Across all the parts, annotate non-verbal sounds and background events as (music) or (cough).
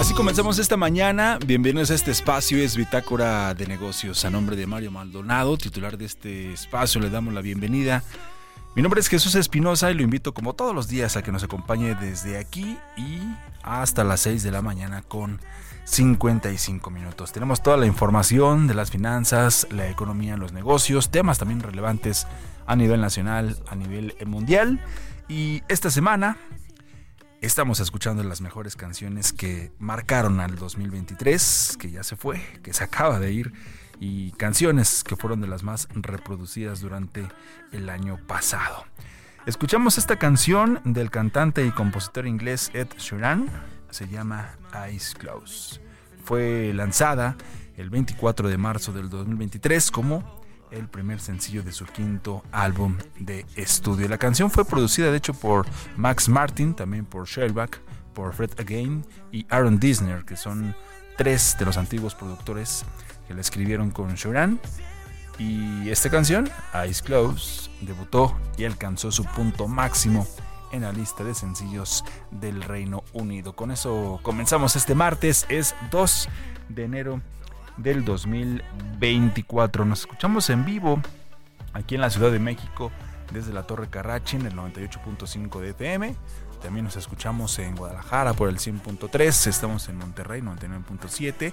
Así comenzamos esta mañana. Bienvenidos a este espacio, es Bitácora de Negocios. A nombre de Mario Maldonado, titular de este espacio, le damos la bienvenida. Mi nombre es Jesús Espinosa y lo invito como todos los días a que nos acompañe desde aquí y hasta las 6 de la mañana con 55 minutos. Tenemos toda la información de las finanzas, la economía, los negocios, temas también relevantes a nivel nacional, a nivel mundial. Y esta semana estamos escuchando las mejores canciones que marcaron al 2023, que ya se fue, que se acaba de ir, y canciones que fueron de las más reproducidas durante el año pasado. Escuchamos esta canción del cantante y compositor inglés Ed Sheeran, se llama Eyes Close. Fue lanzada el 24 de marzo del 2023 como el primer sencillo de su quinto álbum de estudio. La canción fue producida de hecho por Max Martin, también por Shellback, por Fred Again y Aaron Disner, que son tres de los antiguos productores que la escribieron con Sheeran. Y esta canción, Eyes Close, debutó y alcanzó su punto máximo en la lista de sencillos del Reino Unido. Con eso comenzamos este martes, es 2 de enero del 2024. Nos escuchamos en vivo aquí en la Ciudad de México desde la Torre Carrachi en el 98.5 de FM. También nos escuchamos en Guadalajara por el 100.3, estamos en Monterrey 99.7,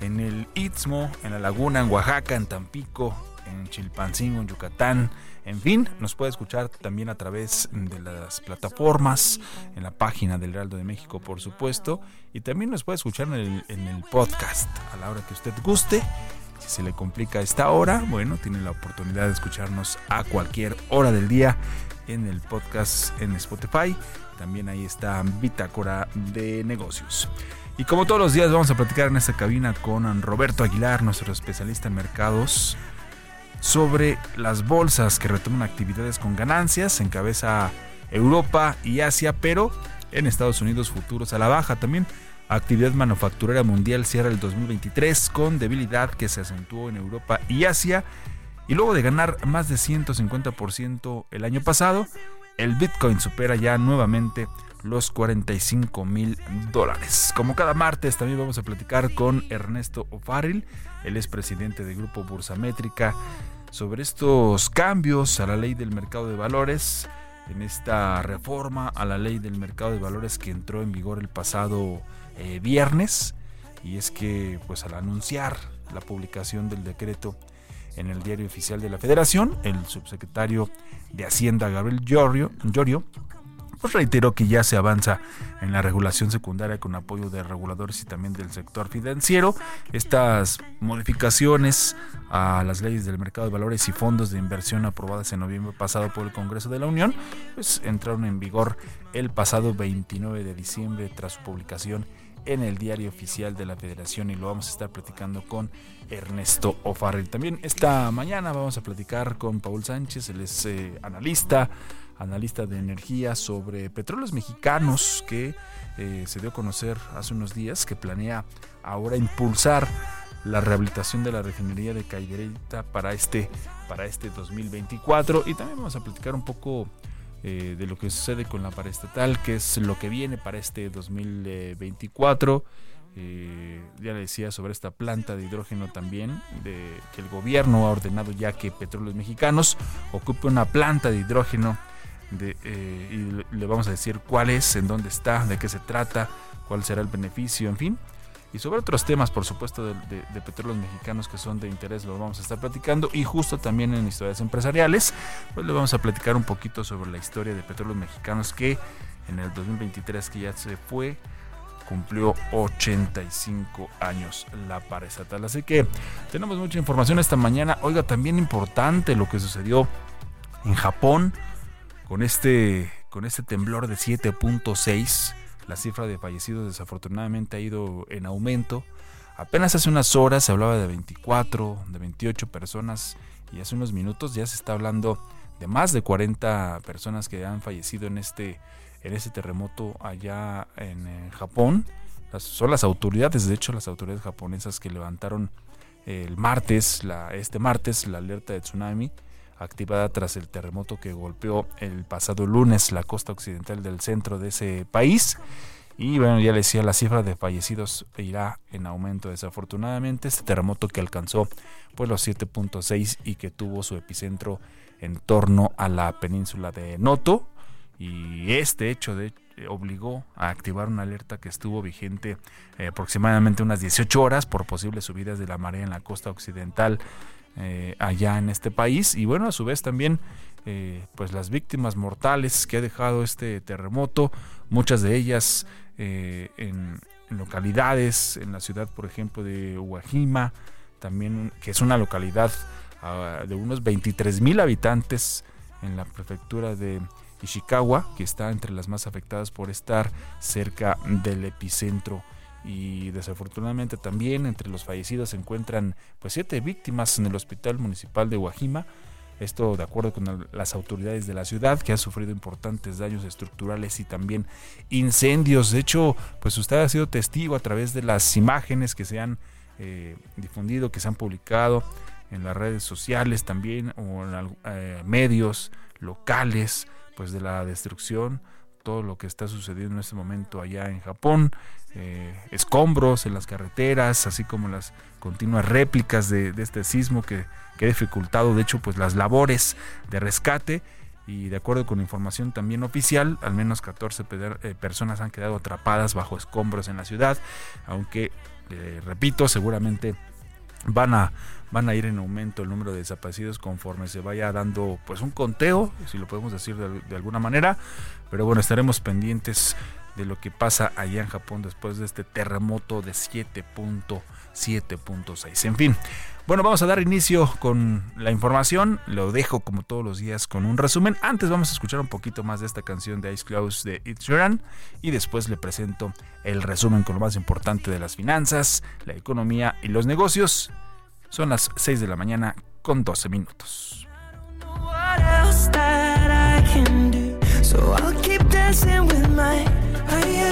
en el Istmo, en La Laguna, en Oaxaca, en Tampico, en Chilpancingo, en Yucatán. En fin, nos puede escuchar también a través de las plataformas, en la página del Heraldo de México, por supuesto, y también nos puede escuchar en el, en el podcast a la hora que usted guste. Si se le complica esta hora, bueno, tiene la oportunidad de escucharnos a cualquier hora del día en el podcast en Spotify. También ahí está Bitácora de Negocios. Y como todos los días vamos a platicar en esta cabina con Roberto Aguilar, nuestro especialista en mercados sobre las bolsas que retoman actividades con ganancias, encabeza Europa y Asia, pero en Estados Unidos futuros a la baja también. Actividad manufacturera mundial cierra el 2023 con debilidad que se acentuó en Europa y Asia. Y luego de ganar más de 150% el año pasado, el Bitcoin supera ya nuevamente los 45 mil dólares. Como cada martes también vamos a platicar con Ernesto O'Farrill, él es presidente del grupo Bursamétrica, sobre estos cambios a la ley del mercado de valores, en esta reforma a la ley del mercado de valores que entró en vigor el pasado eh, viernes. Y es que pues al anunciar la publicación del decreto en el diario oficial de la federación, el subsecretario de Hacienda Gabriel Llorio, Llorio pues reiteró que ya se avanza en la regulación secundaria con apoyo de reguladores y también del sector financiero. Estas modificaciones a las leyes del mercado de valores y fondos de inversión aprobadas en noviembre pasado por el Congreso de la Unión, pues entraron en vigor el pasado 29 de diciembre tras su publicación en el diario oficial de la Federación y lo vamos a estar platicando con Ernesto O'Farrell. También esta mañana vamos a platicar con Paul Sánchez, él es eh, analista analista de energía, sobre petróleos mexicanos que eh, se dio a conocer hace unos días, que planea ahora impulsar la rehabilitación de la refinería de Cadereyta para este, para este 2024. Y también vamos a platicar un poco eh, de lo que sucede con la paraestatal, que es lo que viene para este 2024. Eh, ya le decía sobre esta planta de hidrógeno también, de que el gobierno ha ordenado ya que Petróleos Mexicanos ocupe una planta de hidrógeno eh, y le vamos a decir cuál es, en dónde está, de qué se trata, cuál será el beneficio, en fin. y sobre otros temas, por supuesto, de, petróleos mexicanos que son de interés, lo vamos a estar platicando. Y justo también en historias empresariales, pues le vamos a platicar un poquito sobre la historia de petróleos mexicanos que en el 2023 que ya se fue, cumplió 85 años la estatal. Así que tenemos mucha información esta mañana. Oiga, también importante lo que sucedió en Japón con este, con este temblor de 7.6 la cifra de fallecidos desafortunadamente ha ido en aumento. Apenas hace unas horas se hablaba de 24, de 28 personas y hace unos minutos ya se está hablando de más de 40 personas que han fallecido en este, en este terremoto allá en, Japón. son las autoridades, de hecho las autoridades japonesas que levantaron el martes, la, este martes, la alerta de tsunami activada tras el terremoto que golpeó el pasado lunes la costa occidental del centro de ese país. Y bueno, ya les decía, la cifra de fallecidos irá en aumento desafortunadamente. Este terremoto que alcanzó pues los 7.6 y que tuvo su epicentro en torno a la península de Noto. Y este hecho de, obligó a activar una alerta que estuvo vigente eh, aproximadamente unas 18 horas por posibles subidas de la marea en la costa occidental eh, allá en este país. Y bueno a su vez también eh, pues las víctimas mortales que ha dejado este terremoto muchas de ellas eh, en, localidades en la ciudad por ejemplo de Uajima también que es una localidad ah, de unos 23 mil habitantes en la prefectura de Ishikawa que está entre las más afectadas por estar cerca del epicentro y desafortunadamente también entre los fallecidos se encuentran pues siete víctimas en el hospital municipal de Guajima. Esto de acuerdo con las autoridades de la ciudad que ha sufrido importantes daños estructurales y también incendios. De hecho, pues usted ha sido testigo a través de las imágenes que se han eh, difundido, que se han publicado en las redes sociales también o en eh, medios locales, pues de la destrucción todo lo que está sucediendo en este momento allá en Japón, eh, escombros en las carreteras, así como las continuas réplicas de, este sismo que, que, ha dificultado, de hecho, pues las labores de rescate. Y de acuerdo con información también oficial, al menos 14 eh, personas han quedado atrapadas bajo escombros en la ciudad, aunque, eh, repito, seguramente van a van a ir en aumento el número de desaparecidos conforme se vaya dando pues un conteo, si lo podemos decir de, alguna manera, pero bueno, estaremos pendientes de lo que pasa allá en Japón después de este terremoto de 7.7.6. En fin, bueno, vamos a dar inicio con la información. Lo dejo como todos los días con un resumen. Antes vamos a escuchar un poquito más de esta canción de Ice Close de Ed Sheeran y después le presento el resumen con lo más importante de las finanzas, la economía y los negocios. Son las 6 de la mañana con 12 minutos. La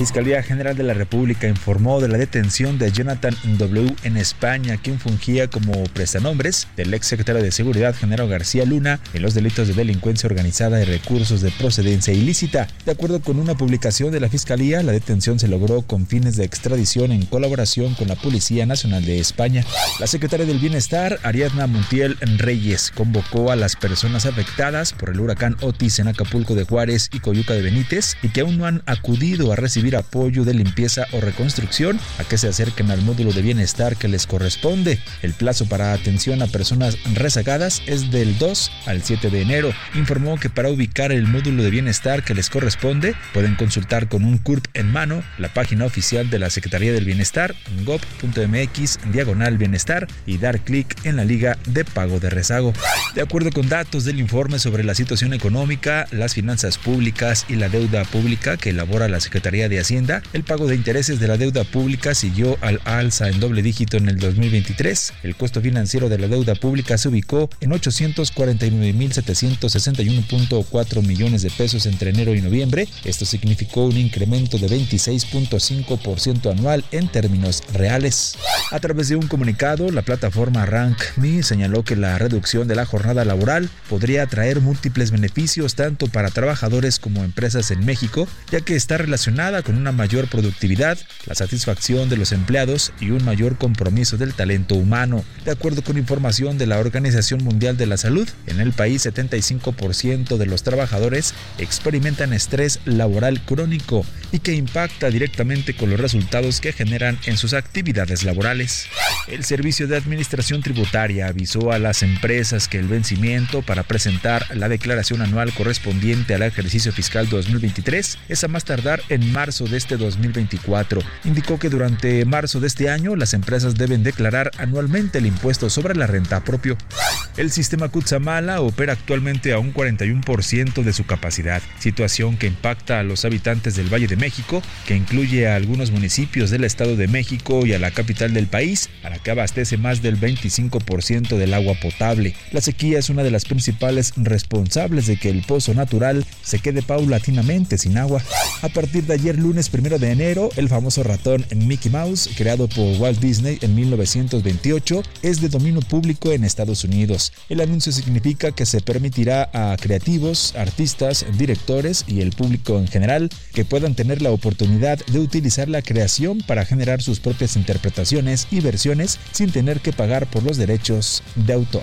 Fiscalía General de la República informó de la detención de Jonathan W. en España, quien fungía como prestanombres del ex secretario de Seguridad General García Luna en los delitos de delincuencia organizada y recursos de procedencia ilícita. De acuerdo con una publicación de la Fiscalía, la detención se logró con fines de extradición en colaboración con la Policía Nacional de España. La secretaria del Bienestar, Ariadna Montiel Reyes, convocó a las personas afectadas por el huracán Otis en Acapulco de Juárez y Coyuca de Benítez y que aún no han acudido a recibir apoyo de limpieza o reconstrucción a que se acerquen al módulo de bienestar que les corresponde. El plazo para atención a personas rezagadas es del 2 al 7 de enero. Informó que para ubicar el módulo de bienestar que les corresponde pueden consultar con un CURP en mano la página oficial de la Secretaría del Bienestar gov.mx diagonal bienestar y dar clic en la liga de pago de rezago. De acuerdo con datos del informe sobre la situación económica, las finanzas públicas y la deuda pública que elabora la Secretaría de Hacienda, el pago de intereses de la deuda pública siguió al alza en doble dígito en el 2023. El costo financiero de la deuda pública se ubicó en 849.761.4 millones de pesos entre enero y noviembre. Esto significó un incremento de 26.5% anual en términos reales. A través de un comunicado, la plataforma RankMe señaló que la reducción de la jornada laboral podría traer múltiples beneficios tanto para trabajadores como empresas en México, ya que está relacionada con con una mayor productividad, la satisfacción de los empleados y un mayor compromiso del talento humano. De acuerdo con información de la Organización Mundial de la Salud, en el país 75% de los trabajadores experimentan estrés laboral crónico y que impacta directamente con los resultados que generan en sus actividades laborales. El Servicio de Administración Tributaria avisó a las empresas que el vencimiento para presentar la declaración anual correspondiente al ejercicio fiscal 2023 es a más tardar en marzo de este 2024. Indicó que durante marzo de este año las empresas deben declarar anualmente el impuesto sobre la renta propio. El sistema Kutsamala opera actualmente a un 41% de su capacidad, situación que impacta a los habitantes del Valle de México, que incluye a algunos municipios del Estado de México y a la capital del país, a la que abastece más del 25% del agua potable. La sequía es una de las principales responsables de que el pozo natural se quede paulatinamente sin agua. A partir de ayer lunes 1 de enero, el famoso ratón Mickey Mouse, creado por Walt Disney en 1928, es de dominio público en Estados Unidos. El anuncio significa que se permitirá a creativos, artistas, directores y el público en general que puedan tener la oportunidad de utilizar la creación para generar sus propias interpretaciones y versiones sin tener que pagar por los derechos de autor.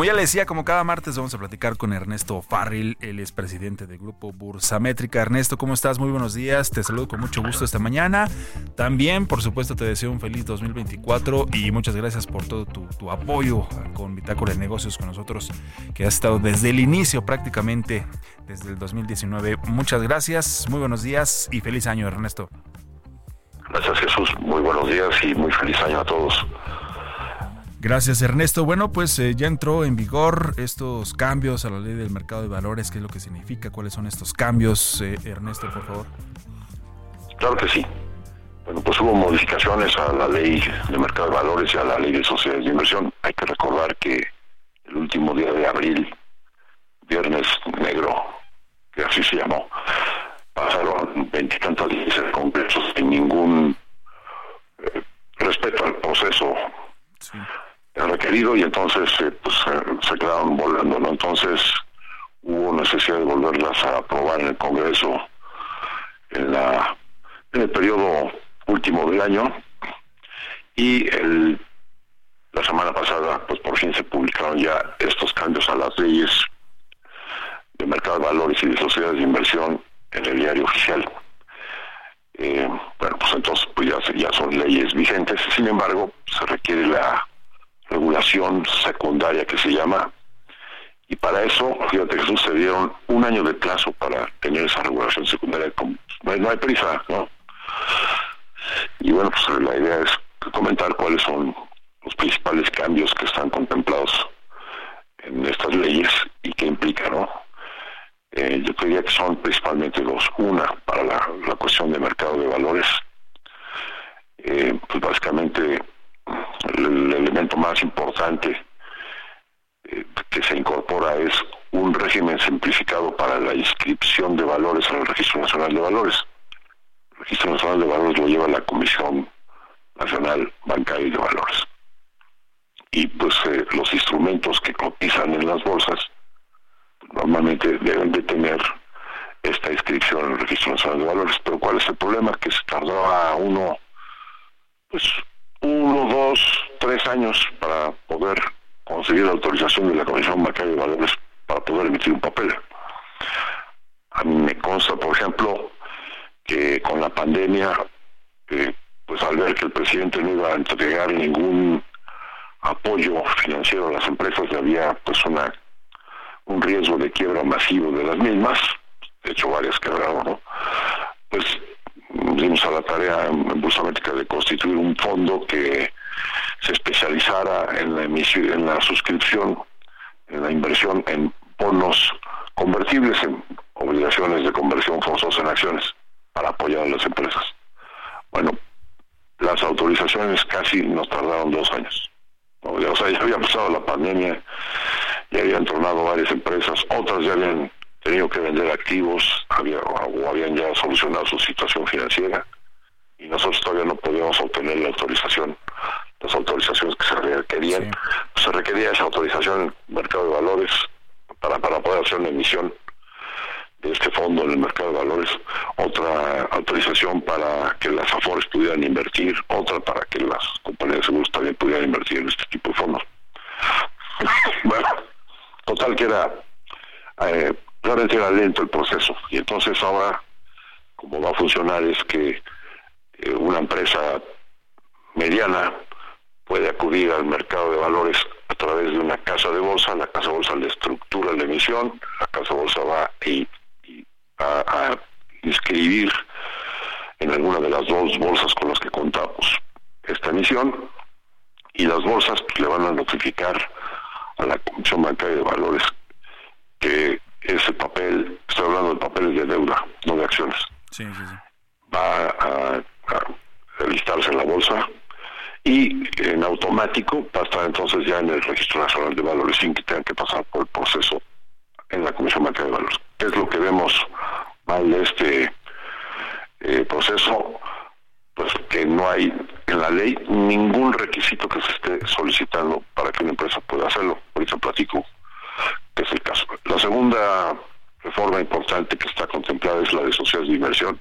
Como ya le decía, como cada martes vamos a platicar con Ernesto Farril, él es presidente del grupo Bursamétrica. Ernesto, ¿cómo estás? Muy buenos días, te saludo con mucho gusto esta mañana. También, por supuesto, te deseo un feliz 2024 y muchas gracias por todo tu, apoyo con Bitácora de Negocios con nosotros, que has estado desde el inicio prácticamente, desde el 2019. Muchas gracias, muy buenos días y feliz año, Ernesto. Gracias Jesús, muy buenos días y muy feliz año a todos. Gracias Ernesto. Bueno, pues eh, ya entró en vigor estos cambios a la ley del mercado de valores. ¿Qué es lo que significa? ¿Cuáles son estos cambios? Eh, Ernesto, por favor. Claro que sí. Bueno, pues hubo modificaciones a la ley de mercado de valores y a la ley de sociedades de inversión. Hay que recordar que el último día de abril, viernes negro, que así se llamó, pasaron veintitantas leyes congresos sin ningún eh, respeto al proceso sí requerido y entonces eh, pues, se quedaron volando. Entonces hubo necesidad de volverlas a aprobar en el Congreso en, la, en el periodo último del año y el, la semana pasada pues por fin se publicaron ya estos cambios a las leyes de mercado de valores y de sociedades de inversión en el diario oficial. Eh, bueno, pues entonces pues ya, ya son leyes vigentes, sin embargo se requiere la regulación secundaria que se llama, y para eso, fíjate que sucedieron un año de plazo para tener esa regulación secundaria, no hay prisa, ¿no? Y bueno, pues la idea es comentar cuáles son los principales cambios que están contemplados en estas leyes y qué implican, ¿no? Eh, yo diría que son principalmente dos. Una, para la, cuestión de mercado de valores, eh, pues básicamente el elemento más importante eh, que se incorpora es un régimen simplificado para la inscripción de valores en el Registro Nacional de Valores. El Registro Nacional de Valores lo lleva la Comisión Nacional Bancaria de Valores. Y pues eh, los instrumentos que cotizan en las bolsas normalmente deben de tener esta inscripción en el Registro Nacional de Valores. Pero ¿cuál es el problema? Que se tardaba uno pues uno, dos, tres años para poder conseguir la autorización de la Comisión Bancaria de Valores para poder emitir un papel. A mí me consta, por ejemplo, que con la pandemia, eh, pues al ver que el presidente no iba a entregar ningún apoyo financiero a las empresas, había pues una un riesgo de quiebra masivo de las mismas, de hecho varias quebraron, ¿no? Pues dimos a la tarea en Bursamétrica de constituir un fondo que se especializara en la emisión, en la suscripción, en la inversión en bonos convertibles, en obligaciones de conversión forzosa en acciones, para apoyar a las empresas. Bueno, las autorizaciones casi nos tardaron dos años. O sea, ya había pasado la pandemia, ya habían tronado varias empresas, otras ya habían tenido que vender activos había, o habían ya solucionado su situación financiera y nosotros todavía no podíamos obtener la autorización, las autorizaciones que se requerían. Se requería esa autorización en el mercado de valores para, para poder hacer una emisión de este fondo en el mercado de valores, otra autorización para que las AFORES pudieran invertir, otra para que las compañías de seguros también pudieran invertir en este tipo de fondos. (laughs) bueno, total que era, eh, realmente era lento el proceso. Y entonces ahora, como va a funcionar, es que eh, una empresa mediana puede acudir al mercado de valores a través de una casa de bolsa, la casa de bolsa le estructura la emisión, la casa de bolsa va y a, inscribir en alguna de las dos bolsas con las que contamos esta emisión y las bolsas le van a notificar a la Comisión Bancaria de Valores que ese papel, estoy hablando de papeles de deuda, no de acciones, va a, a, listarse en la bolsa y en automático va a estar entonces ya en el Registro Nacional de Valores sin que tengan que pasar por el proceso en la Comisión Bancaria de Valores. ¿Qué es lo que vemos mal de este eh, proceso? Pues que no hay en la ley ningún requisito que se esté solicitando para que una empresa pueda hacerlo. Ahorita platico que es el caso. La segunda reforma importante que está contemplada es la de sociedades de inversión.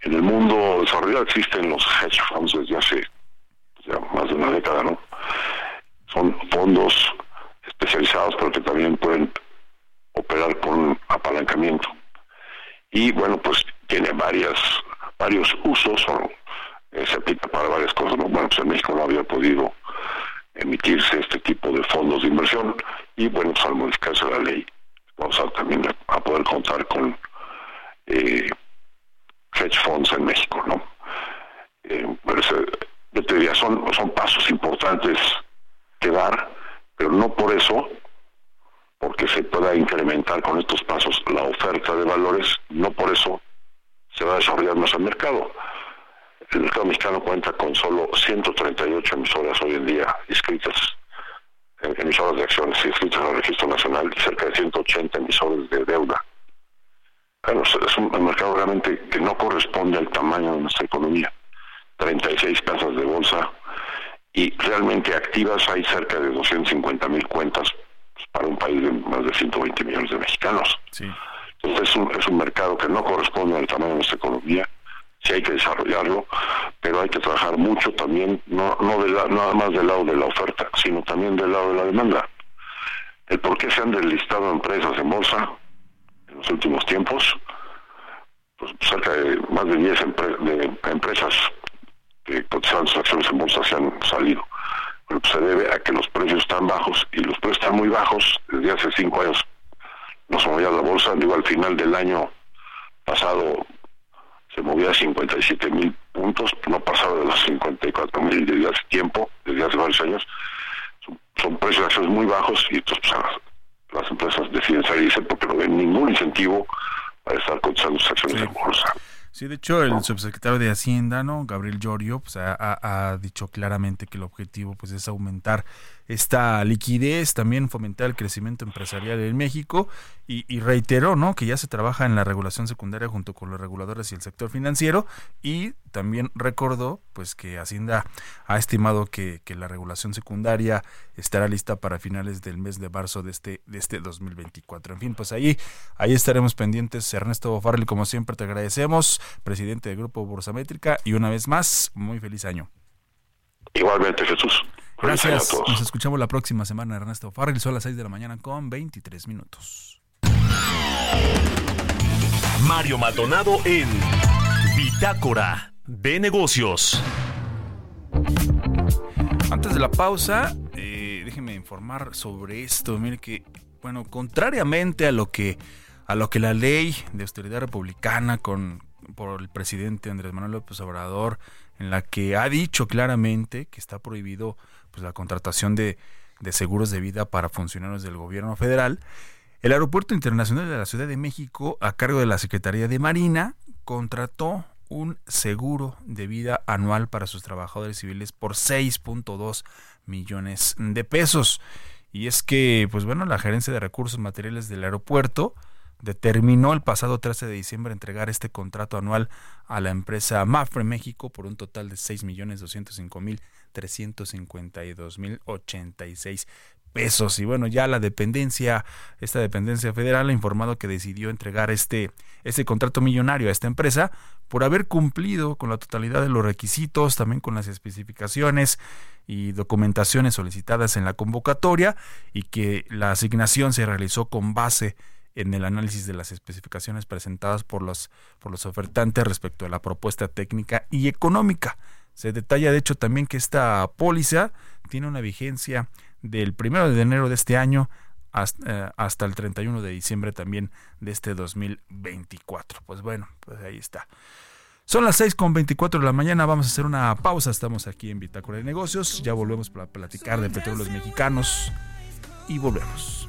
En el mundo desarrollado existen los hedge funds desde hace ya más de una década, ¿no? Son fondos especializados, pero que también pueden operar con apalancamiento. Y bueno, pues tiene varias varios usos, o, eh, se aplica para varias cosas. Bueno, pues en México no había podido emitirse este tipo de fondos de inversión y bueno, pues al modificarse la ley vamos a también a poder contar con eh, hedge funds en México, ¿no? Eh, yo te diría, son, son pasos importantes que dar, pero no por eso porque se pueda incrementar con estos pasos la oferta de valores, no por eso se va a desarrollar más el mercado. El mercado mexicano cuenta con solo 138 emisoras hoy en día inscritas, emisoras de acciones inscritas en el registro nacional y cerca de 180 emisores de deuda. Bueno, es un mercado realmente que no corresponde al tamaño de nuestra economía. 36 casas de bolsa y realmente activas hay cerca de 250 mil cuentas para un país de más de 120 millones de mexicanos. Entonces es un, es un mercado que no corresponde al tamaño de nuestra economía, sí hay que desarrollarlo, pero hay que trabajar mucho también, no, no de nada más del lado de la oferta, sino también del lado de la demanda. El por qué se han deslistado empresas en bolsa en los últimos tiempos, pues cerca de más de 10 de empresas que cotizaban sus acciones en bolsa se han salido se debe a que los precios están bajos y los precios están muy bajos desde hace cinco años. No se movía la bolsa, digo, al final del año pasado se movía a 57 mil puntos, no pasaba de los 54 mil desde hace tiempo, desde hace varios años. Son, precios de acciones muy bajos y entonces pues, las empresas deciden salirse porque no ven ningún incentivo para estar cotizando sus acciones en bolsa. Sí, de hecho, el subsecretario de Hacienda, ¿no? Gabriel Llorio, pues ha, ha, dicho claramente que el objetivo pues es aumentar esta liquidez, también fomentar el crecimiento empresarial en México y, reiteró ¿no? que ya se trabaja en la regulación secundaria junto con los reguladores y el sector financiero y también recordó pues que Hacienda ha estimado que, la regulación secundaria estará lista para finales del mes de marzo de este, de este 2024. En fin, pues ahí, ahí estaremos pendientes. Ernesto Farrell, como siempre, te agradecemos, presidente del Grupo Bursamétrica, y una vez más, muy feliz año. Igualmente, Jesús. Gracias. Nos escuchamos la próxima semana, Ernesto Farrell. Son las 6 de la mañana con 23 minutos. Mario Maldonado en Bitácora de Negocios. Antes de la pausa, eh, déjenme informar sobre esto. Mire que, bueno, contrariamente a lo que a lo que la ley de austeridad republicana con por el presidente Andrés Manuel López Obrador, en la que ha dicho claramente que está prohibido pues, la contratación de, de seguros de vida para funcionarios del gobierno federal. El Aeropuerto Internacional de la Ciudad de México, a cargo de la Secretaría de Marina, contrató un seguro de vida anual para sus trabajadores civiles por 6.2 millones de pesos. Y es que, pues bueno, la gerencia de recursos materiales del aeropuerto determinó el pasado 13 de diciembre entregar este contrato anual a la empresa Mafre México por un total de 6.205.352.086 pesos. Y bueno, ya la dependencia, esta dependencia federal ha informado que decidió entregar este, este contrato millonario a esta empresa por haber cumplido con la totalidad de los requisitos, también con las especificaciones y documentaciones solicitadas en la convocatoria y que la asignación se realizó con base el análisis de las especificaciones presentadas por los, por los ofertantes respecto a la propuesta técnica y económica. Se detalla de hecho también que esta póliza tiene una vigencia del 1 de enero de este año hasta, eh, hasta, el 31 de diciembre también de este 2024. Pues bueno, pues ahí está. Son las 6 con 24 de la mañana, vamos a hacer una pausa, estamos aquí en Bitácora de Negocios, ya volvemos para platicar de petróleos mexicanos y volvemos.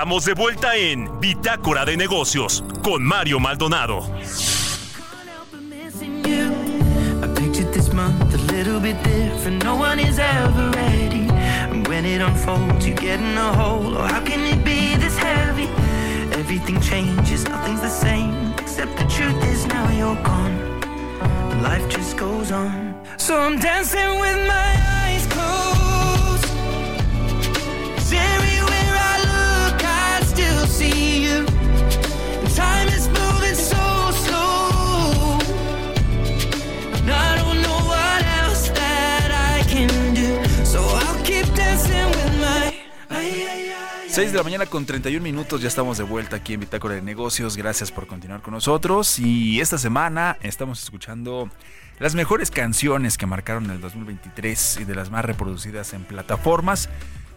Estamos de vuelta en Bitácora de Negocios con Mario Maldonado. Everything changes, nothing's the same. Except the truth is now you're gone. Life just goes on. So I'm dancing with my eyes closed. 6 de la mañana con 31 minutos, ya estamos de vuelta aquí en Bitácora de Negocios. Gracias por continuar con nosotros. Y esta semana estamos escuchando las mejores canciones que marcaron el 2023 y de las más reproducidas en plataformas.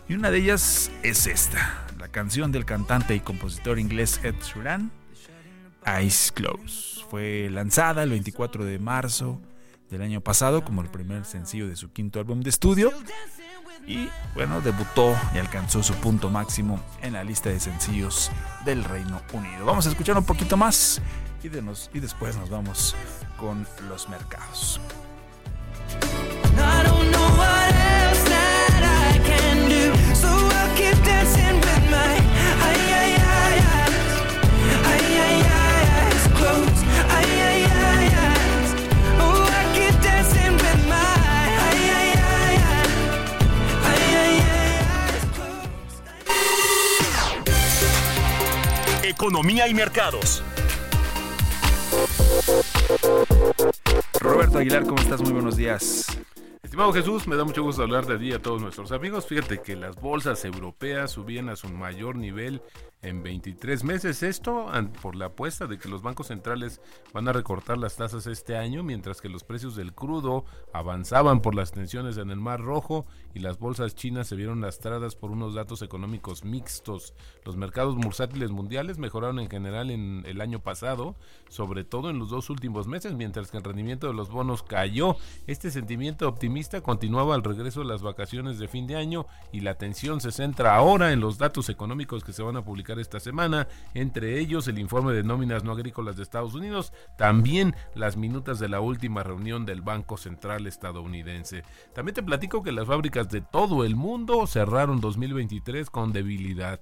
Y una de ellas es esta, la canción del cantante y compositor inglés Ed Sheeran, Eyes Close. Fue lanzada el 24 de marzo del año pasado como el primer sencillo de su quinto álbum de estudio y bueno, debutó y alcanzó su punto máximo en la lista de sencillos del Reino Unido. Vamos a escuchar un poquito más y, de nos, y después nos vamos con los mercados. Economía y mercados. Roberto Aguilar, ¿cómo estás? Muy buenos días. Estimado Jesús, me da mucho gusto hablar de ti a todos nuestros amigos. Fíjate que las bolsas europeas subían a su mayor nivel en 23 meses. Esto por la apuesta de que los bancos centrales van a recortar las tasas este año, mientras que los precios del crudo avanzaban por las tensiones en el Mar Rojo y las bolsas chinas se vieron lastradas por unos datos económicos mixtos. Los mercados bursátiles mundiales mejoraron en general en el año pasado, sobre todo en los dos últimos meses, mientras que el rendimiento de los bonos cayó. Este sentimiento optimista continuaba al regreso de las vacaciones de fin de año y la atención se centra ahora en los datos económicos que se van a publicar esta semana, entre ellos el informe de nóminas no agrícolas de Estados Unidos, también las minutas de la última reunión del Banco Central estadounidense. También te platico que las fábricas de todo el mundo cerraron 2023 con debilidad.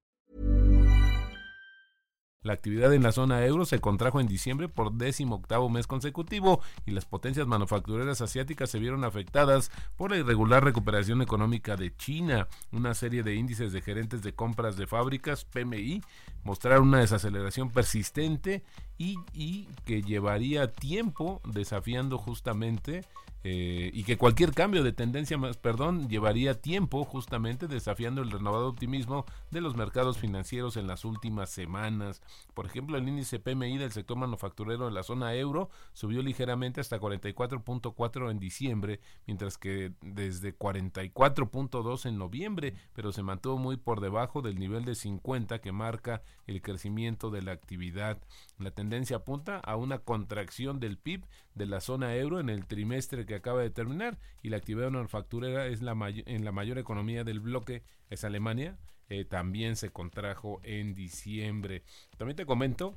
La actividad en la zona euro se contrajo en diciembre por décimo octavo mes consecutivo y las potencias manufactureras asiáticas se vieron afectadas por la irregular recuperación económica de China. Una serie de índices de gerentes de compras de fábricas, PMI, mostraron una desaceleración persistente y, que llevaría tiempo desafiando justamente eh, y que cualquier cambio de tendencia más, perdón, llevaría tiempo justamente desafiando el renovado optimismo de los mercados financieros en las últimas semanas. Por ejemplo, el índice PMI del sector manufacturero en la zona euro subió ligeramente hasta 44.4 en diciembre, mientras que desde 44.2 en noviembre, pero se mantuvo muy por debajo del nivel de 50 que marca el crecimiento de la actividad. Apunta a una contracción del PIB de la zona euro en el trimestre que acaba de terminar y la actividad manufacturera es la en la mayor economía del bloque es Alemania eh, también se contrajo en diciembre. También te comento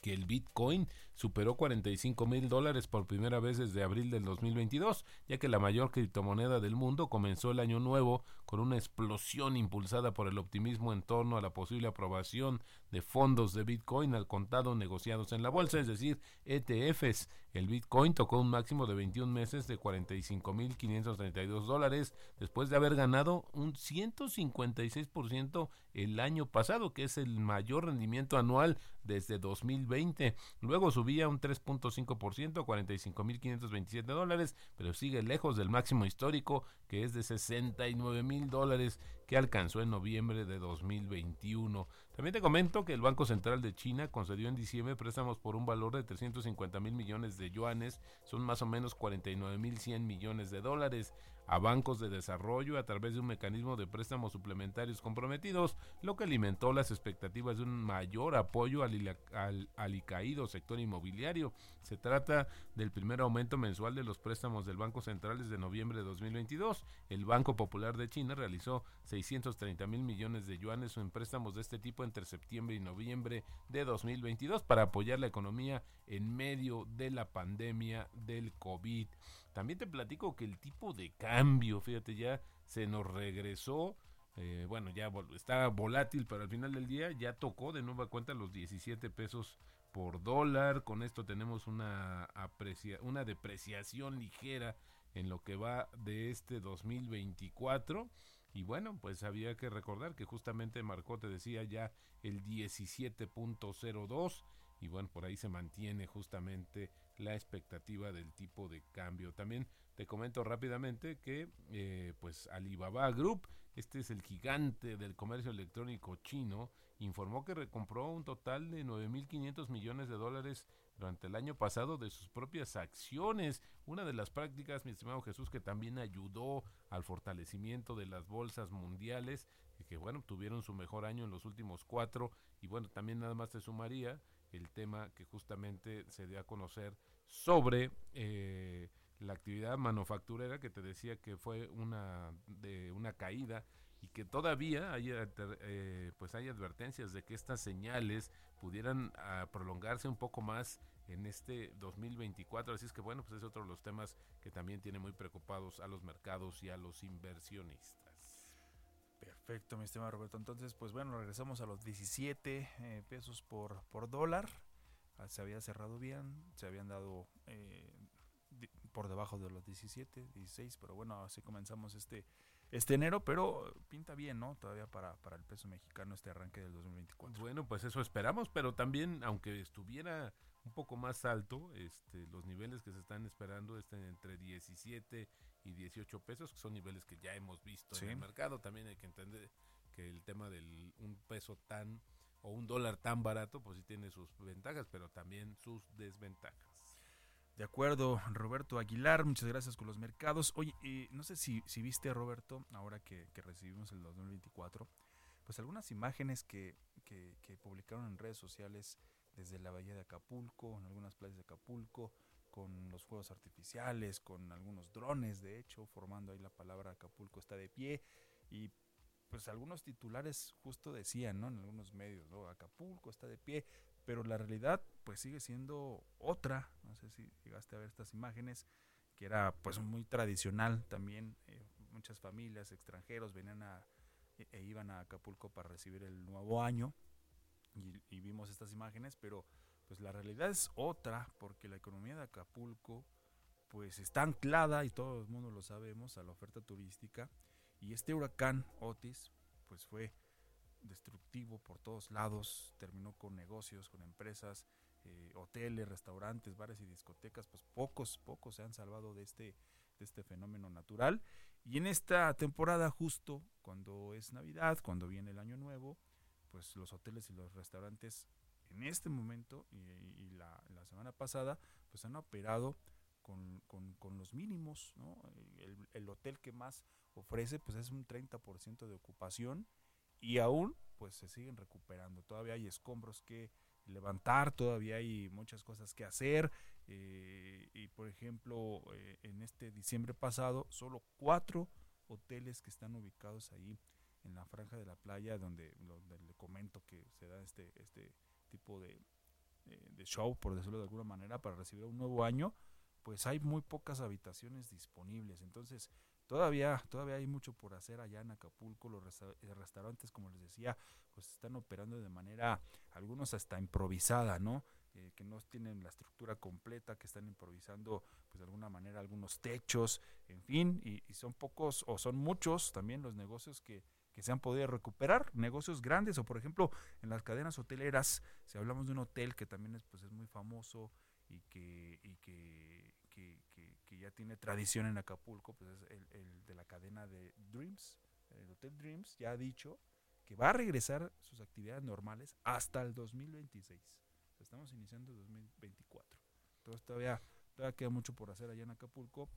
que el Bitcoin superó 45 mil dólares por primera vez desde abril del 2022, ya que la mayor criptomoneda del mundo comenzó el año nuevo con una explosión impulsada por el optimismo en torno a la posible aprobación de fondos de Bitcoin al contado negociados en la bolsa, es decir, ETFs. El Bitcoin tocó un máximo de 21 meses de 45 mil 532 dólares después de haber ganado un 156% el año pasado, que es el mayor rendimiento anual desde 2020. Luego subía un 3.5% a 45.527 dólares, pero sigue lejos del máximo histórico que es de 69 mil dólares que alcanzó en noviembre de 2021. También te comento que el Banco Central de China concedió en diciembre préstamos por un valor de 350 mil millones de yuanes, son más o menos 49 mil 100 millones de dólares a bancos de desarrollo a través de un mecanismo de préstamos suplementarios comprometidos, lo que alimentó las expectativas de un mayor apoyo al, al alicaído sector inmobiliario. Se trata del primer aumento mensual de los préstamos del Banco Central desde noviembre de 2022. El Banco Popular de China realizó 630 mil millones de yuanes en préstamos de este tipo entre septiembre y noviembre de 2022 para apoyar la economía en medio de la pandemia del COVID. También te platico que el tipo de cambio, fíjate, ya se nos regresó. Eh, bueno, ya está volátil, pero al final del día ya tocó de nueva cuenta los 17 pesos por dólar. Con esto tenemos una, aprecia una depreciación ligera en lo que va de este 2024. Y bueno, pues había que recordar que justamente marcó, te decía, ya el 17.02 y bueno, por ahí se mantiene justamente la expectativa del tipo de cambio. También te comento rápidamente que eh, pues Alibaba Group, este es el gigante del comercio electrónico chino, informó que recompró un total de 9.500 millones de dólares durante el año pasado de sus propias acciones. Una de las prácticas, mi estimado Jesús, que también ayudó al fortalecimiento de las bolsas mundiales, que bueno, tuvieron su mejor año en los últimos cuatro. Y bueno, también nada más te sumaría el tema que justamente se dio a conocer sobre eh, la actividad manufacturera que te decía que fue una de una caída y que todavía hay eh, pues hay advertencias de que estas señales pudieran ah, prolongarse un poco más en este 2024 así es que bueno pues es otro de los temas que también tiene muy preocupados a los mercados y a los inversionistas Perfecto, mi estimado Roberto. Entonces, pues bueno, regresamos a los 17 eh, pesos por, por dólar. Ah, se había cerrado bien, se habían dado eh, por debajo de los 17, 16, pero bueno, así comenzamos este, este enero, pero pinta bien, ¿no? Todavía para, para el peso mexicano este arranque del 2024. Bueno, pues eso esperamos, pero también, aunque estuviera un poco más alto, este, los niveles que se están esperando están entre 17 y 18 pesos, que son niveles que ya hemos visto en el mercado. También hay que entender que el tema del un peso tan o un dólar tan barato, pues sí tiene sus ventajas, pero también sus desventajas. De acuerdo, Roberto Aguilar, muchas gracias con los mercados. Oye, eh, no sé si, si viste, Roberto, ahora que, que, recibimos el 2024, pues algunas imágenes que, que, que publicaron en redes sociales desde la bahía de Acapulco, en algunas playas de Acapulco, con los fuegos artificiales, con algunos drones, de hecho, formando ahí la palabra Acapulco está de pie. Y pues algunos titulares justo decían, ¿no? En algunos medios, ¿no? Acapulco está de pie, pero la realidad pues sigue siendo otra. No sé si llegaste a ver estas imágenes, que era pues muy tradicional también. eh, muchas familias extranjeros venían a, e, e iban a Acapulco para recibir el nuevo año y, y vimos estas imágenes, pero pues la realidad es otra, porque la economía de Acapulco pues está anclada y todo el mundo lo sabemos a la oferta turística y este huracán Otis pues fue destructivo por todos lados, terminó con negocios, con empresas, eh, hoteles, restaurantes, bares y discotecas, pues pocos, pocos se han salvado de este, de este fenómeno natural. Y en esta temporada, justo cuando es Navidad, cuando viene el Año Nuevo, pues los hoteles y los restaurantes en este momento y, y la, la semana pasada, pues han operado con, con, los mínimos, ¿no? El, el hotel que más ofrece, pues es un 30% de ocupación y aún pues se siguen recuperando. Todavía hay escombros que levantar, todavía hay muchas cosas que hacer. eh, y por ejemplo, eh, en este diciembre pasado, solo cuatro hoteles que están ubicados ahí en la franja de la playa, donde, donde le comento que se da este, este tipo de, eh, de show, por decirlo de alguna manera, para recibir un nuevo año, pues hay muy pocas habitaciones disponibles. Entonces, todavía, todavía hay mucho por hacer allá en Acapulco. Los eh, restaurantes, como les decía, pues están operando de manera, algunos hasta improvisada, ¿no? Eh, que no tienen la estructura completa, que están improvisando, pues de alguna manera, algunos techos, en fin, y son pocos o son muchos también los negocios que, que se han podido recuperar, negocios grandes, o por ejemplo, en las cadenas hoteleras, si hablamos de un hotel que también es, pues, es muy famoso y que, y que, que, ya tiene tradición en Acapulco, pues es el, el de la cadena de Dreams, el Hotel Dreams ya ha dicho que va a regresar sus actividades normales hasta el 2026. Estamos iniciando 2024. Entonces todavía, todavía queda mucho por hacer allá en Acapulco.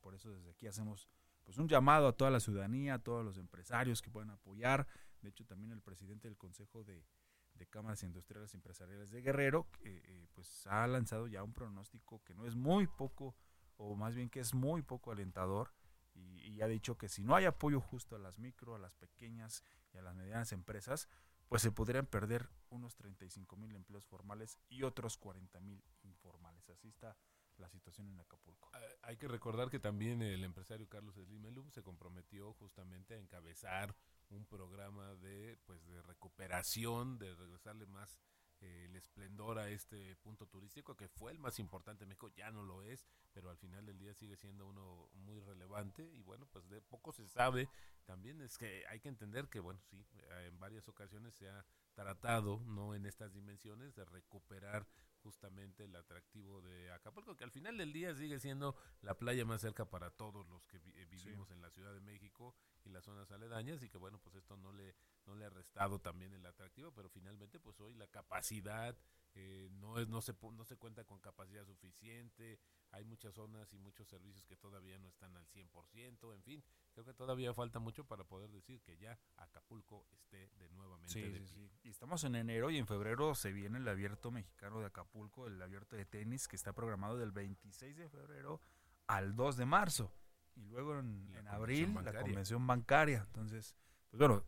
Por eso desde aquí hacemos pues un llamado a toda la ciudadanía, a todos los empresarios que puedan apoyar. De hecho, también el presidente del Consejo de, de Cámaras Industriales y Empresariales de Guerrero, eh, eh, pues ha lanzado ya un pronóstico que no es muy poco, o más bien que es muy poco alentador, y, y ha dicho que si no hay apoyo justo a las micro, a las pequeñas y a las medianas empresas, pues se podrían perder unos 35 mil empleos formales y otros 40 mil informales. Así está la situación en Acapulco. Ah, Hay que recordar que también el empresario Carlos Slim Elum se comprometió justamente a encabezar un programa de pues de recuperación, de regresarle más eh, el esplendor a este punto turístico que fue el más importante en México, ya no lo es, pero al final del día sigue siendo uno muy relevante y bueno, pues de poco se sabe. También es que hay que entender que bueno, sí, en varias ocasiones se ha tratado, no en estas dimensiones, de recuperar justamente el atractivo de Acapulco, que al final del día sigue siendo la playa más cerca para todos los que vi- eh, vivimos en la Ciudad de México y las zonas aledañas y que bueno, pues esto no le no le ha restado también el atractivo, pero finalmente pues hoy la capacidad eh, no es no se no se cuenta con capacidad suficiente, hay muchas zonas y muchos servicios que todavía no están al 100%, en fin, creo que todavía falta mucho para poder decir que ya Acapulco esté de nuevamente Sí, de sí, pie. sí. Y estamos en enero y en febrero se viene el abierto mexicano de Acapulco, el abierto de tenis, que está programado del 26 de febrero al 2 de marzo. Y luego en, abril la convención bancaria. Entonces, pues bueno,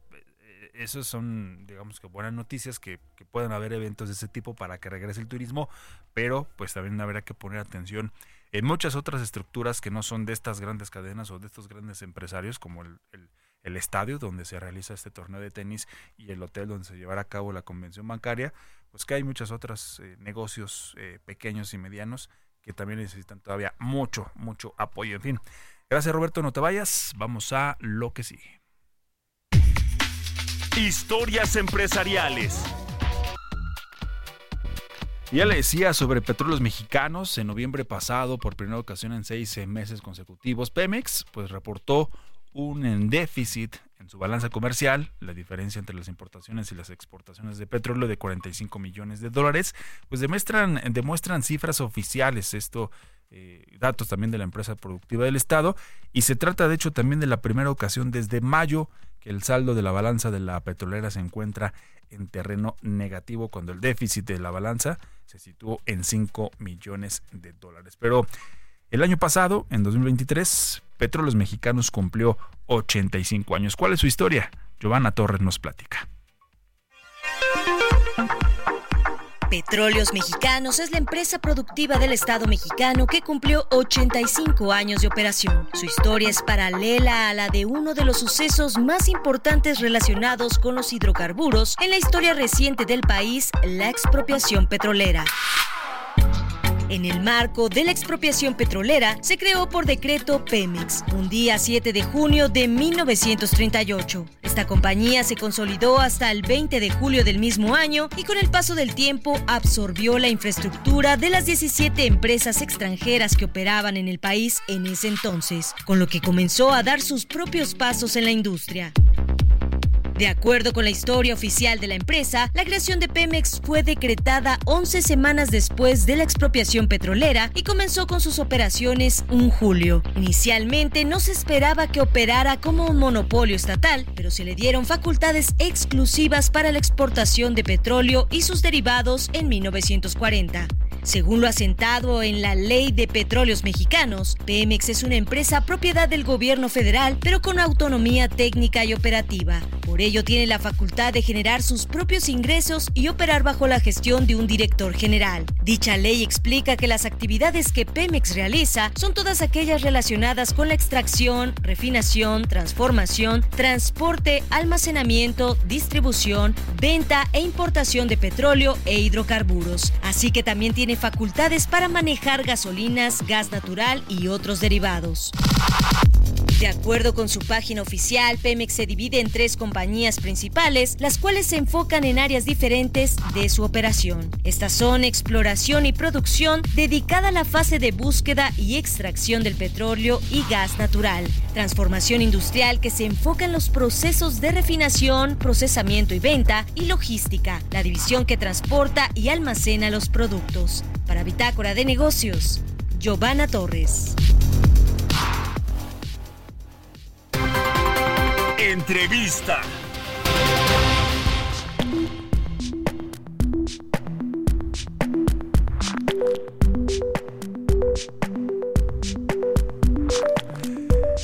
eh, esos son, digamos que buenas noticias, que, puedan haber eventos de ese tipo para que regrese el turismo, pero pues también habrá que poner atención en muchas otras estructuras que no son de estas grandes cadenas o de estos grandes empresarios, como el estadio donde se realiza este torneo de tenis y el hotel donde se llevará a cabo la convención bancaria, pues que hay muchos otros eh, negocios eh, pequeños y medianos que también necesitan todavía mucho, mucho apoyo. En fin, gracias Roberto, no te vayas, vamos a lo que sigue. Historias empresariales. Ya le decía sobre petróleos mexicanos, en noviembre pasado, por primera ocasión en seis meses consecutivos, Pemex pues reportó un déficit su balanza comercial, la diferencia entre las importaciones y las exportaciones de petróleo de 45 millones de dólares, pues demuestran, demuestran cifras oficiales, esto eh, datos también de la empresa productiva del Estado, y se trata de hecho también de la primera ocasión desde mayo que el saldo de la balanza de la petrolera se encuentra en terreno negativo cuando el déficit de la balanza se situó en 5 millones de dólares. Pero el año pasado, en 2023, Petróleos Mexicanos cumplió 85 años. ¿Cuál es su historia? Giovanna Torres nos platica. Petróleos Mexicanos es la empresa productiva del Estado mexicano que cumplió 85 años de operación. Su historia es paralela a la de uno de los sucesos más importantes relacionados con los hidrocarburos en la historia reciente del país, la expropiación petrolera. En el marco de la expropiación petrolera, se creó por decreto Pemex, un día 7 de junio de 1938. Esta compañía se consolidó hasta el 20 de julio del mismo año y con el paso del tiempo absorbió la infraestructura de las 17 empresas extranjeras que operaban en el país en ese entonces, con lo que comenzó a dar sus propios pasos en la industria. De acuerdo con la historia oficial de la empresa, la creación de Pemex fue decretada 11 semanas después de la expropiación petrolera y comenzó con sus operaciones un julio. Inicialmente no se esperaba que operara como un monopolio estatal, pero se le dieron facultades exclusivas para la exportación de petróleo y sus derivados en 1940. Según lo asentado en la Ley de Petróleos Mexicanos, Pemex es una empresa propiedad del gobierno federal, pero con autonomía técnica y operativa. Por ello tiene la facultad de generar sus propios ingresos y operar bajo la gestión de un director general. Dicha ley explica que las actividades que Pemex realiza son todas aquellas relacionadas con la extracción, refinación, transformación, transporte, almacenamiento, distribución, venta e importación de petróleo e hidrocarburos. Así que también tiene facultades para manejar gasolinas, gas natural y otros derivados. De acuerdo con su página oficial, Pemex se divide en tres compañías principales, las cuales se enfocan en áreas diferentes de su operación. Estas son exploración y producción dedicada a la fase de búsqueda y extracción del petróleo y gas natural. Transformación industrial que se enfoca en los procesos de refinación, procesamiento y venta y logística, la división que transporta y almacena los productos. Para Bitácora de Negocios, Giovanna Torres. Entrevista.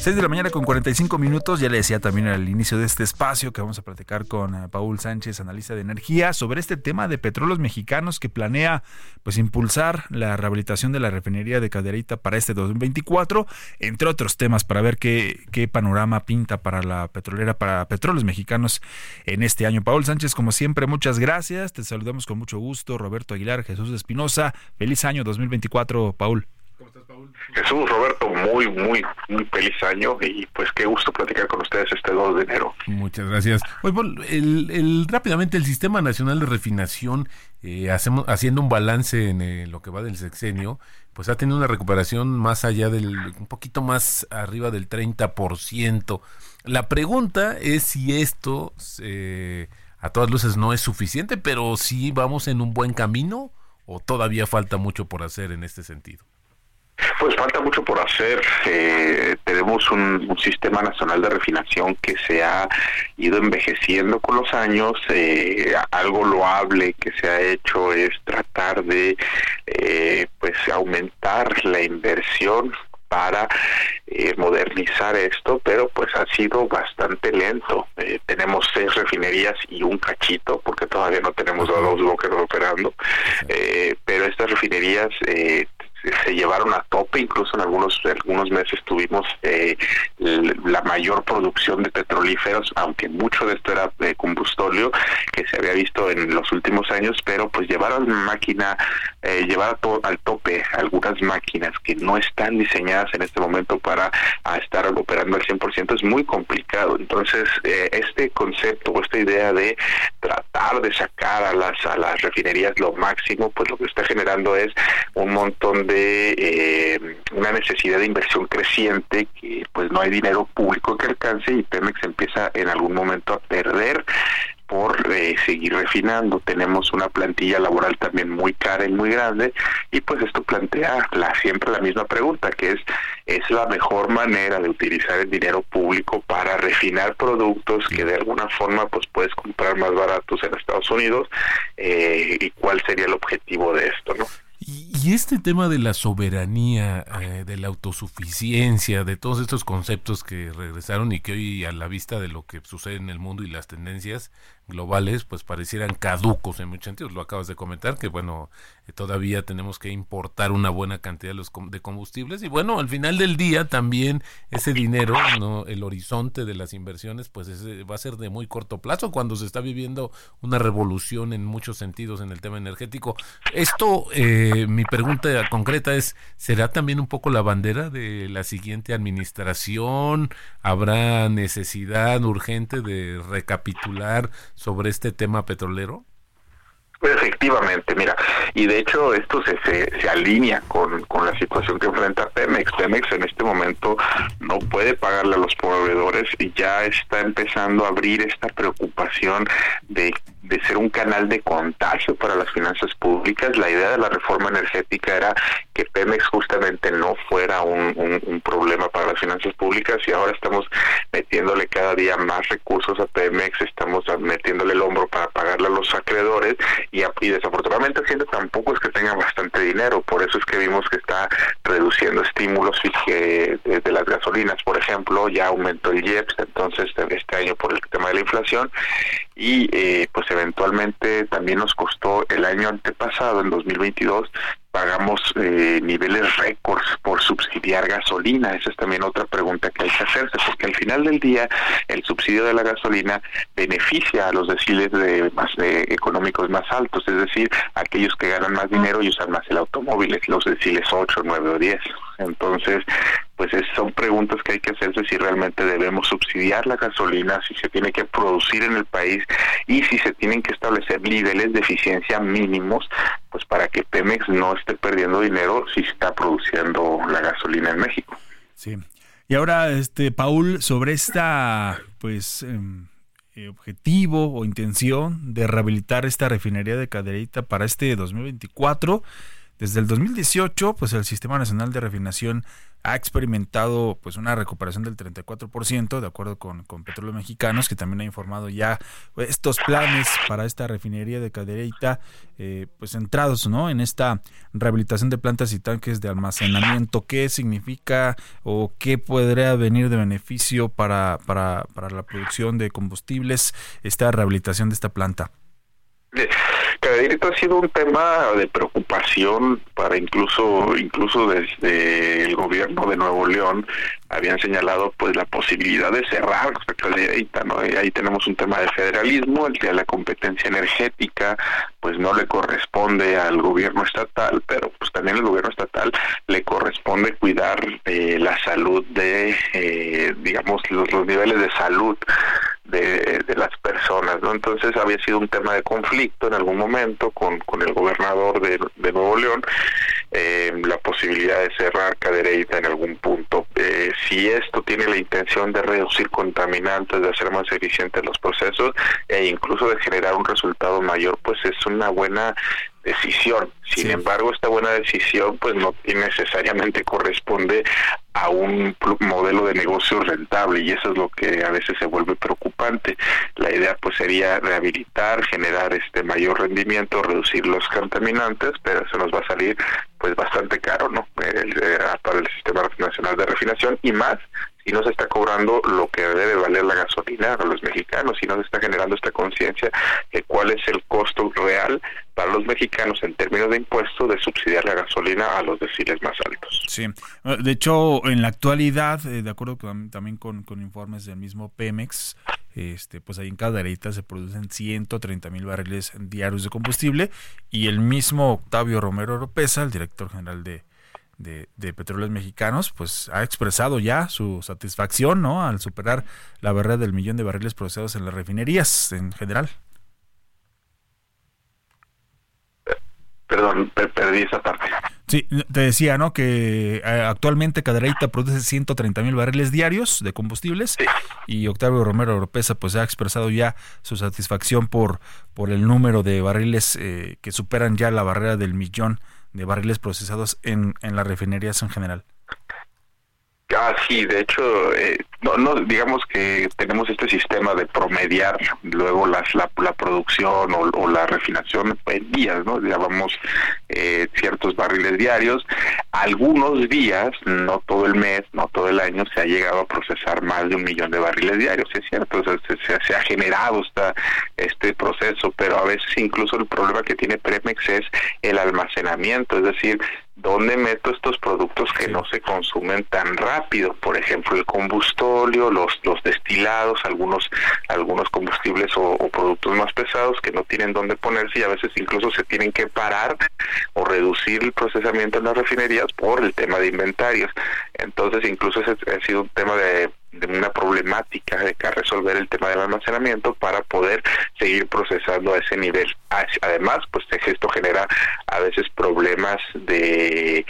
Seis de la mañana con 45 minutos, ya le decía también al inicio de este espacio que vamos a platicar con eh, Paul Sánchez, analista de energía, sobre este tema de petróleos mexicanos que planea pues impulsar la rehabilitación de la refinería de Cadereyta para este 2024, entre otros temas, para ver qué, qué panorama pinta para la petrolera, para petróleos mexicanos en este año. Paul Sánchez, como siempre, muchas gracias, te saludamos con mucho gusto, Roberto Aguilar, Jesús Espinosa, feliz año 2024, Paul. Jesús, Roberto, muy, muy, muy feliz año y pues qué gusto platicar con ustedes este 2 de enero. Muchas gracias. Oye, Paul, el, el- rápidamente, el Sistema Nacional de Refinación, eh, hacemos, haciendo un balance en eh, lo que va del sexenio, pues ha tenido una recuperación más allá del, un poquito más arriba del 30%. La pregunta es si esto, eh, a todas luces, no es suficiente, pero si vamos en un buen camino o todavía falta mucho por hacer en este sentido. Pues falta mucho por hacer. Eh, tenemos un, un sistema nacional de refinación que se ha ido envejeciendo con los años. Eh, algo loable que se ha hecho es tratar de eh, pues aumentar la inversión para eh, modernizar esto, pero pues ha sido bastante lento. Eh, tenemos seis refinerías y un cachito, porque todavía no tenemos a dos bloques operando, Eh, pero estas refinerías eh, se llevaron a tope, incluso en algunos algunos meses tuvimos eh, la mayor producción de petrolíferos, aunque mucho de esto era de combustóleo que se había visto en los últimos años, pero pues llevaron máquina, eh, llevar a to- al tope algunas máquinas que no están diseñadas en este momento para a estar operando al 100% es muy complicado. Entonces, eh, este concepto o esta idea de tratar de sacar a las a las refinerías lo máximo, pues lo que está generando es un montón de eh, una necesidad de inversión creciente que pues no hay dinero público que alcance y Pemex empieza en algún momento a perder por eh, seguir refinando. Tenemos una plantilla laboral también muy cara y muy grande y pues esto plantea la, siempre la misma pregunta que es es la mejor manera de utilizar el dinero público para refinar productos que de alguna forma pues puedes comprar más baratos en Estados Unidos eh, y cuál sería el objetivo de esto, ¿no? Y, y este tema de la soberanía, eh, de la autosuficiencia, de todos estos conceptos que regresaron y que hoy a la vista de lo que sucede en el mundo y las tendencias globales, pues parecieran caducos en muchos sentidos. Lo acabas de comentar, que bueno, eh, todavía tenemos que importar una buena cantidad de, los, com- de combustibles y bueno, al final del día también ese dinero, no el horizonte de las inversiones, pues va a ser de muy corto plazo cuando se está viviendo una revolución en muchos sentidos en el tema energético. Esto, eh, mi pregunta concreta es, ¿será también un poco la bandera de la siguiente administración? ¿Habrá necesidad urgente de recapitular sobre este tema petrolero? Efectivamente, mira, y de hecho esto se, se, alinea con, con la situación que enfrenta Pemex. Pemex en este momento no puede pagarle a los proveedores y ya está empezando a abrir esta preocupación de, de ser un canal de contagio para las finanzas públicas. La idea de la reforma energética era que Pemex justamente no fuera un problema para las finanzas públicas y ahora estamos metiéndole cada día más recursos a Pemex, estamos metiéndole el hombro para pagarle a los acreedores y, y desafortunadamente Hacienda tampoco es que tenga bastante dinero, por eso es que vimos que está reduciendo estímulos y que de, de las gasolinas, por ejemplo, ya aumentó el IEPS, entonces este año por el tema de la inflación y eh, pues eventualmente también nos costó el año antepasado, en 2022, pagamos eh, niveles récords por subsidiar gasolina. Esa es también otra pregunta que hay que hacerse, porque al final del día el subsidio de la gasolina beneficia a los deciles de más de económicos más altos, es decir, aquellos que ganan más dinero y usan más el automóvil, los deciles 8, 9 o 10. Entonces, pues es, son preguntas que hay que hacerse si realmente debemos subsidiar la gasolina, si se tiene que producir en el país y si se tienen que establecer niveles de eficiencia mínimos, pues para que Pemex no esté perdiendo dinero si está produciendo la gasolina en México. Sí. Y ahora, este, Paul, sobre esta, pues, eh, objetivo o intención de rehabilitar esta refinería de Cadereyta para este 2024. Desde el 2018, pues el Sistema Nacional de Refinación ha experimentado pues una recuperación del 34%, de acuerdo con, con Petróleos Mexicanos, que también ha informado ya estos planes para esta refinería de Cadereyta, eh, pues centrados ¿no? en esta rehabilitación de plantas y tanques de almacenamiento. ¿Qué significa o qué podría venir de beneficio para, para, para la producción de combustibles esta rehabilitación de esta planta? Cadereyta ha sido un tema de preocupación para incluso incluso desde el gobierno de Nuevo León habían señalado pues la posibilidad de cerrar Cadereyta, ¿no? Y ahí tenemos un tema de federalismo, el que la competencia energética pues no le corresponde al gobierno estatal, pero pues también al gobierno estatal le corresponde cuidar eh, la salud de eh, digamos los, los niveles de salud de, de, las personas, ¿no? Entonces había sido un tema de conflicto en algún momento con, con el gobernador de, Nuevo León, eh, la posibilidad de cerrar Cadereyta en algún punto. Eh, si esto tiene la intención de reducir contaminantes, de hacer más eficientes los procesos e incluso de generar un resultado mayor, pues es una buena decisión. Sin sí. embargo, esta buena decisión pues no necesariamente corresponde a un modelo de negocio rentable y eso es lo que a veces se vuelve preocupante. La idea pues sería rehabilitar, generar este mayor rendimiento, reducir los contaminantes, pero eso nos va a salir pues bastante caro, ¿no? El, eh, para el Sistema Nacional de Refinación y más si no se está cobrando lo que debe valer la gasolina a los mexicanos, si no se está generando esta conciencia de cuál es el costo real para los mexicanos en términos de impuestos de subsidiar la gasolina a los deciles más altos. Sí, de hecho, en la actualidad, eh, de acuerdo también con, con, informes del mismo Pemex, este, pues ahí en Cadereyta se producen 130 mil barriles diarios de combustible y el mismo Octavio Romero Oropesa, el director general de, de, de, petróleos mexicanos, pues ha expresado ya su satisfacción, ¿no? Al superar la barrera del millón de barriles procesados en las refinerías en general. Perdón, perdí esa parte. Sí, te decía, ¿no? Que eh, actualmente Cadereyta produce 130 mil barriles diarios de combustibles sí. y Octavio Romero Oropesa pues ha expresado ya su satisfacción por, por el número de barriles eh, que superan ya la barrera del millón de barriles procesados en, en las refinerías en general. Ah, sí, de hecho, eh, no, no, digamos que tenemos este sistema de promediar luego las, la, la producción o, o la refinación en días, ¿no? Llevamos eh, ciertos barriles diarios. Algunos días, no todo el mes, no todo el año, se ha llegado a procesar más de un millón de barriles diarios, es cierto, o sea, se, se- se ha generado esta, este proceso, pero a veces incluso el problema que tiene Premex es el almacenamiento, es decir, ¿dónde meto estos productos que no se consumen tan rápido? Por ejemplo, el combustóleo, los, los destilados, algunos, algunos combustibles o, productos más pesados que no tienen dónde ponerse y a veces incluso se tienen que parar o reducir el procesamiento en las refinerías por el tema de inventarios. Entonces, incluso ese ha sido un tema de, una problemática de que resolver el tema del almacenamiento para poder seguir procesando a ese nivel. Además, pues esto genera a veces problemas de,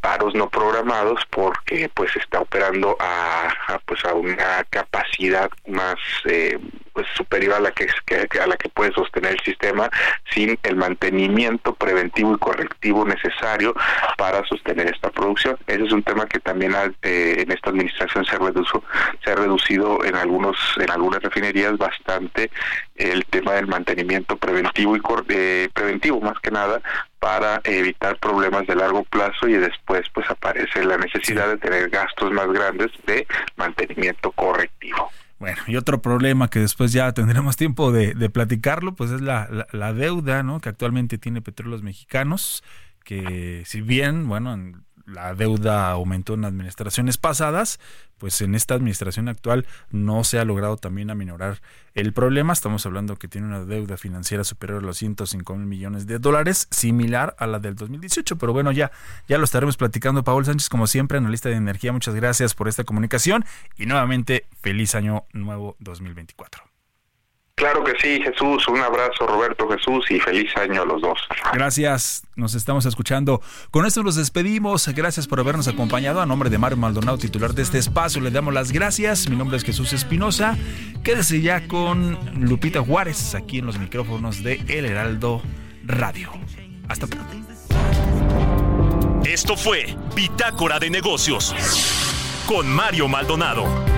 paros no programados porque pues está operando a, a, pues a una capacidad más eh, pues superior a la que, que- a la que puede sostener el sistema sin el mantenimiento preventivo y correctivo necesario para sostener esta producción. Ese es un tema que también eh, en esta administración se redujo, se ha reducido en algunos en algunas refinerías bastante el tema del mantenimiento preventivo y cor- eh, preventivo más que nada para evitar problemas de largo plazo y después pues aparece la necesidad de tener gastos más grandes de mantenimiento correctivo. Bueno, y otro problema que después ya tendremos tiempo de, de platicarlo, pues es la, la- deuda, ¿no? Que actualmente tiene Petróleos Mexicanos, que si bien, bueno, en- la deuda aumentó en administraciones pasadas, pues en esta administración actual no se ha logrado también aminorar el problema. Estamos hablando que tiene una deuda financiera superior a los 105 mil millones de dólares, similar a la del 2018. Pero bueno, ya, ya lo estaremos platicando. Paul Sánchez, como siempre, analista de energía, muchas gracias por esta comunicación y nuevamente feliz año nuevo 2024. Claro que sí, Jesús. Un abrazo, Roberto Jesús, y feliz año a los dos. Gracias, nos estamos escuchando. Con esto nos despedimos. Gracias por habernos acompañado. A nombre de Mario Maldonado, titular de este espacio, le damos las gracias. Mi nombre es Jesús Espinosa. Quédese ya con Lupita Juárez aquí en los micrófonos de El Heraldo Radio. Hasta pronto. Esto fue Bitácora de Negocios con Mario Maldonado.